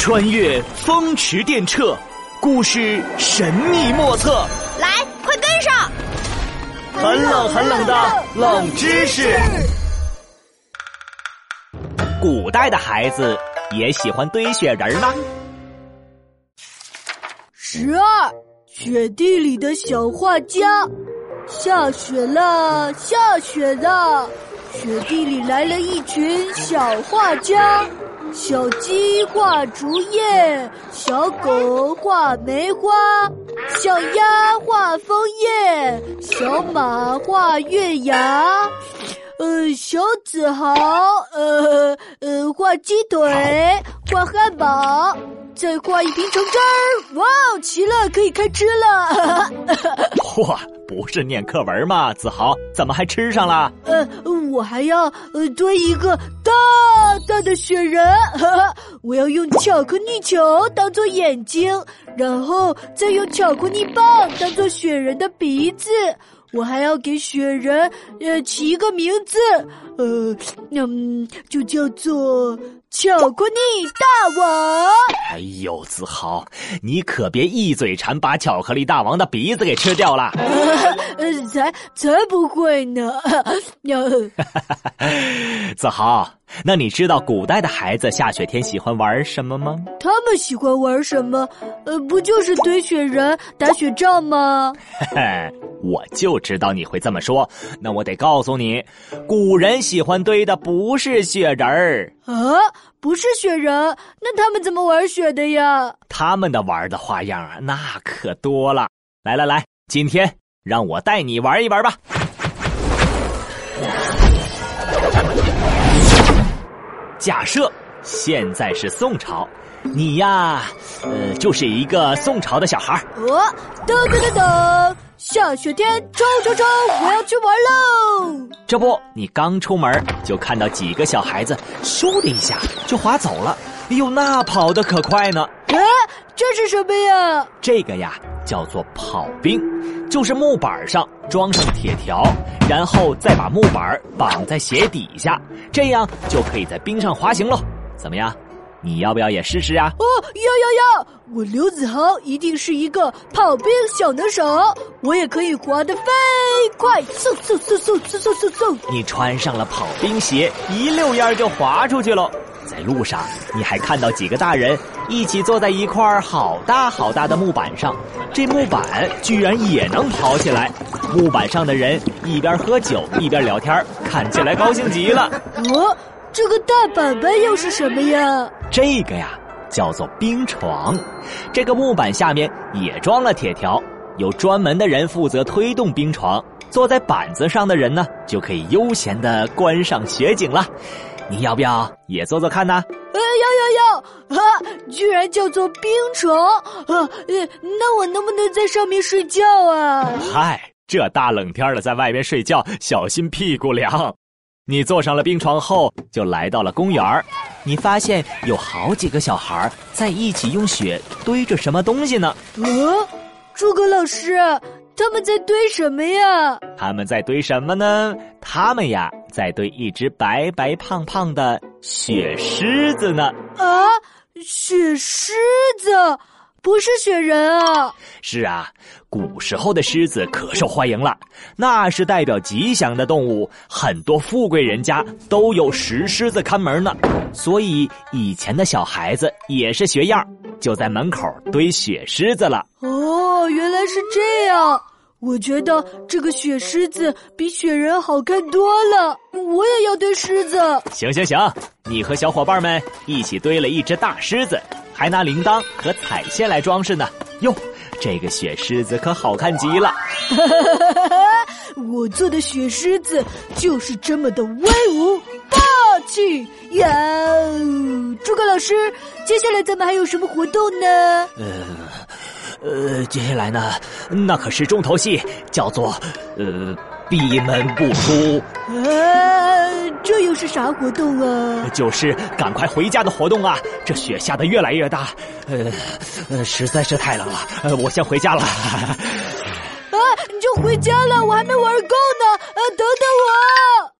穿越风驰电掣，故事神秘莫测。来，快跟上！很冷很冷的冷知识。古代的孩子也喜欢堆雪人吗？十二，雪地里的小画家。下雪了，下雪了，雪地里来了一群小画家。小鸡画竹叶，小狗画梅花，小鸭画枫叶，小马画月牙，呃，小子豪呃呃画鸡腿，画汉堡，再画一瓶橙汁儿。哇，齐了，可以开吃了！嚯，不是念课文吗？子豪，怎么还吃上了？呃，我还要呃堆一个大大的雪人，我要用巧克力球当做眼睛，然后再用巧克力棒当做雪人的鼻子。我还要给雪人呃起一个名字，呃，嗯，就叫做巧克力大王。哎呦，子豪，你可别一嘴馋把巧克力大王的鼻子给吃掉了。呃，才才不会呢。子豪，那你知道古代的孩子下雪天喜欢玩什么吗？他们喜欢玩什么？呃，不就是堆雪人、打雪仗吗？嘿嘿，我就知道你会这么说。那我得告诉你，古人喜欢堆的不是雪人儿啊，不是雪人，那他们怎么玩雪的呀？他们的玩的花样啊，那可多了。来来来，今天让我带你玩一玩吧。假设现在是宋朝，你呀，呃，就是一个宋朝的小孩儿。哦，噔噔噔噔，下雪天，冲冲冲，我要去玩喽！这不，你刚出门就看到几个小孩子，嗖的一下就滑走了。哎呦，那跑得可快呢！哎，这是什么呀？这个呀，叫做跑冰，就是木板上装上铁条，然后再把木板绑在鞋底下，这样就可以在冰上滑行喽。怎么样？你要不要也试试啊？哦，要要要！我刘子豪一定是一个跑冰小能手，我也可以滑得飞快，嗖嗖嗖嗖嗖嗖嗖嗖！你穿上了跑冰鞋，一溜烟就滑出去喽。在路上，你还看到几个大人一起坐在一块好大好大的木板上，这木板居然也能跑起来。木板上的人一边喝酒一边聊天，看起来高兴极了。哦，这个大板板又是什么呀？这个呀，叫做冰床。这个木板下面也装了铁条，有专门的人负责推动冰床。坐在板子上的人呢，就可以悠闲的观赏雪景了。你要不要也坐坐看呢？呃，要要要！啊，居然叫做冰床啊！呃，那我能不能在上面睡觉啊？嗨，这大冷天的在外面睡觉，小心屁股凉。你坐上了冰床后，就来到了公园你发现有好几个小孩在一起用雪堆着什么东西呢？呃，诸葛老师。他们在堆什么呀？他们在堆什么呢？他们呀，在堆一只白白胖胖的雪狮子呢。啊，雪狮子不是雪人啊！是啊，古时候的狮子可受欢迎了，那是代表吉祥的动物，很多富贵人家都有石狮子看门呢。所以以前的小孩子也是学样，就在门口堆雪狮子了。哦，原来是这样。我觉得这个雪狮子比雪人好看多了，我也要堆狮子。行行行，你和小伙伴们一起堆了一只大狮子，还拿铃铛和彩线来装饰呢。哟，这个雪狮子可好看极了。我做的雪狮子就是这么的威武霸气呀！诸葛老师，接下来咱们还有什么活动呢？呃。呃，接下来呢，那可是重头戏，叫做呃闭门不出。呃，这又是啥活动啊？就是赶快回家的活动啊！这雪下的越来越大，呃呃，实在是太冷了。呃，我先回家了。啊，你就回家了？我还没玩够呢。呃，等等我。